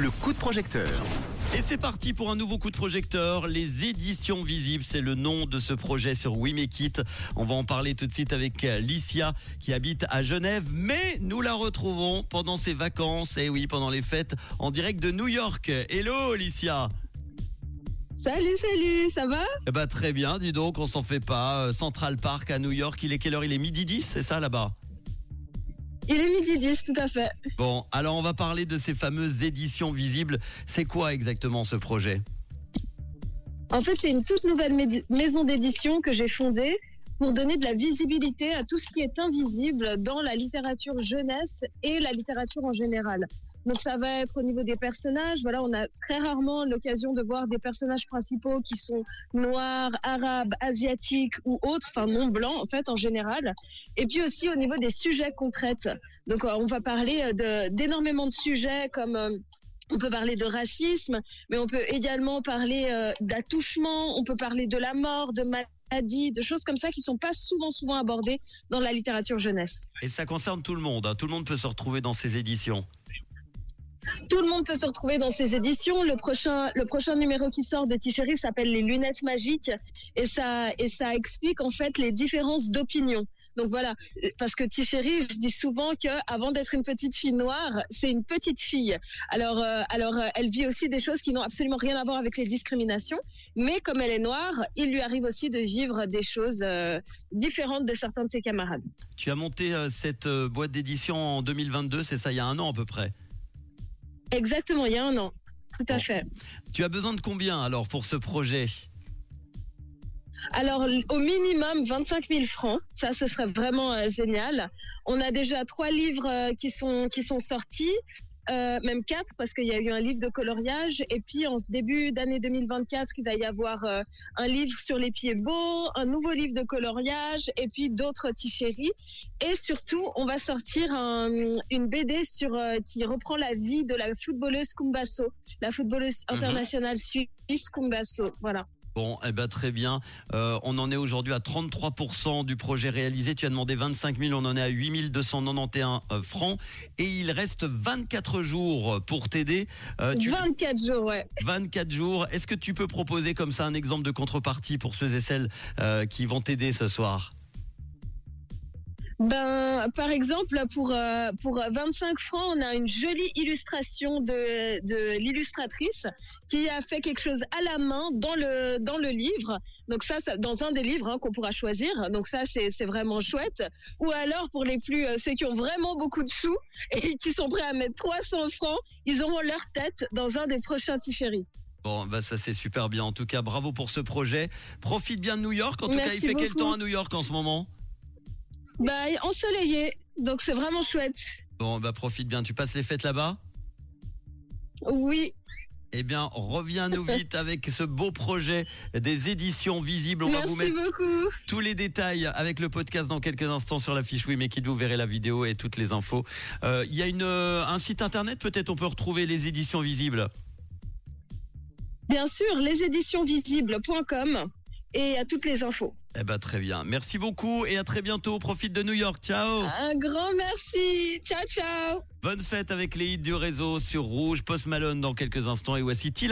le coup de projecteur. Et c'est parti pour un nouveau coup de projecteur. Les éditions visibles, c'est le nom de ce projet sur We Make It. On va en parler tout de suite avec Licia qui habite à Genève, mais nous la retrouvons pendant ses vacances, et oui, pendant les fêtes, en direct de New York. Hello Licia Salut, salut, ça va? Eh ben très bien, dis donc, on s'en fait pas. Euh, Central Park à New York, il est quelle heure? Il est midi 10, c'est ça là-bas? Il est midi 10, tout à fait. Bon, alors on va parler de ces fameuses éditions visibles. C'est quoi exactement ce projet? En fait, c'est une toute nouvelle maison d'édition que j'ai fondée pour donner de la visibilité à tout ce qui est invisible dans la littérature jeunesse et la littérature en général. Donc ça va être au niveau des personnages. Voilà, on a très rarement l'occasion de voir des personnages principaux qui sont noirs, arabes, asiatiques ou autres, enfin non blancs en fait en général. Et puis aussi au niveau des sujets qu'on traite. Donc euh, on va parler euh, d'énormément de sujets comme euh, on peut parler de racisme, mais on peut également parler euh, d'attouchement, on peut parler de la mort, de maladie, de choses comme ça qui sont pas souvent souvent abordées dans la littérature jeunesse. Et ça concerne tout le monde. hein. Tout le monde peut se retrouver dans ces éditions. Tout le monde peut se retrouver dans ces éditions. Le prochain, le prochain numéro qui sort de Ticherie s'appelle Les lunettes magiques et ça, et ça explique en fait les différences d'opinion. Donc voilà, parce que Ticherie, je dis souvent que avant d'être une petite fille noire, c'est une petite fille. Alors, euh, alors euh, elle vit aussi des choses qui n'ont absolument rien à voir avec les discriminations, mais comme elle est noire, il lui arrive aussi de vivre des choses euh, différentes de certains de ses camarades. Tu as monté cette boîte d'édition en 2022, c'est ça, il y a un an à peu près? Exactement, il y a un an. Tout à Bon. fait. Tu as besoin de combien alors pour ce projet? Alors, au minimum 25 000 francs. Ça, ce serait vraiment euh, génial. On a déjà trois livres euh, qui sont qui sont sortis. Euh, même quatre parce qu'il y a eu un livre de coloriage et puis en ce début d'année 2024 il va y avoir euh, un livre sur les pieds beaux, un nouveau livre de coloriage et puis d'autres ticheries et surtout on va sortir un- une BD sur euh, qui reprend la vie de la footballeuse Kumbasso, la footballeuse Mhm. internationale suisse Kumbasso. Voilà. Bon, eh ben très bien. Euh, on en est aujourd'hui à 33% du projet réalisé. Tu as demandé 25 000, on en est à 8 291 euh, francs. Et il reste 24 jours pour t'aider. Euh, tu... 24 jours, ouais. 24 jours. Est-ce que tu peux proposer comme ça un exemple de contrepartie pour ceux et celles euh, qui vont t'aider ce soir? Ben, par exemple, pour, euh, pour 25 francs, on a une jolie illustration de, de l'illustratrice qui a fait quelque chose à la main dans le, dans le livre. Donc ça, ça dans un des livres hein, qu'on pourra choisir. Donc ça, c'est vraiment chouette. Ou alors, pour les plus, euh, ceux qui ont vraiment beaucoup de sous et qui sont prêts à mettre 300 francs, ils auront leur tête dans un des prochains Tiferi. Bon, bah ça c'est super bien. En tout cas, bravo pour ce projet. Profite bien de New York. En tout cas, il fait quel temps à New York en ce moment? Bah, ensoleillé. Donc c'est vraiment chouette. Bon, bah profite bien. Tu passes les fêtes là-bas? Oui. Eh bien, reviens-nous vite avec ce beau projet des éditions visibles. On va vous Merci mettre beaucoup. tous les détails avec le podcast dans quelques instants sur la fiche Oui, mais qui vous verrez la vidéo et toutes les infos. Euh, Il y a une, euh, un site internet, peut-être on peut retrouver les éditions visibles? Bien sûr, leséditionvisibles.com et à toutes les infos. Eh ben très bien. Merci beaucoup et à très bientôt. Profite de New York. Ciao. Un grand merci. Ciao, ciao. Bonne fête avec les hits du réseau sur Rouge. Post Malone dans quelques instants et voici Tila.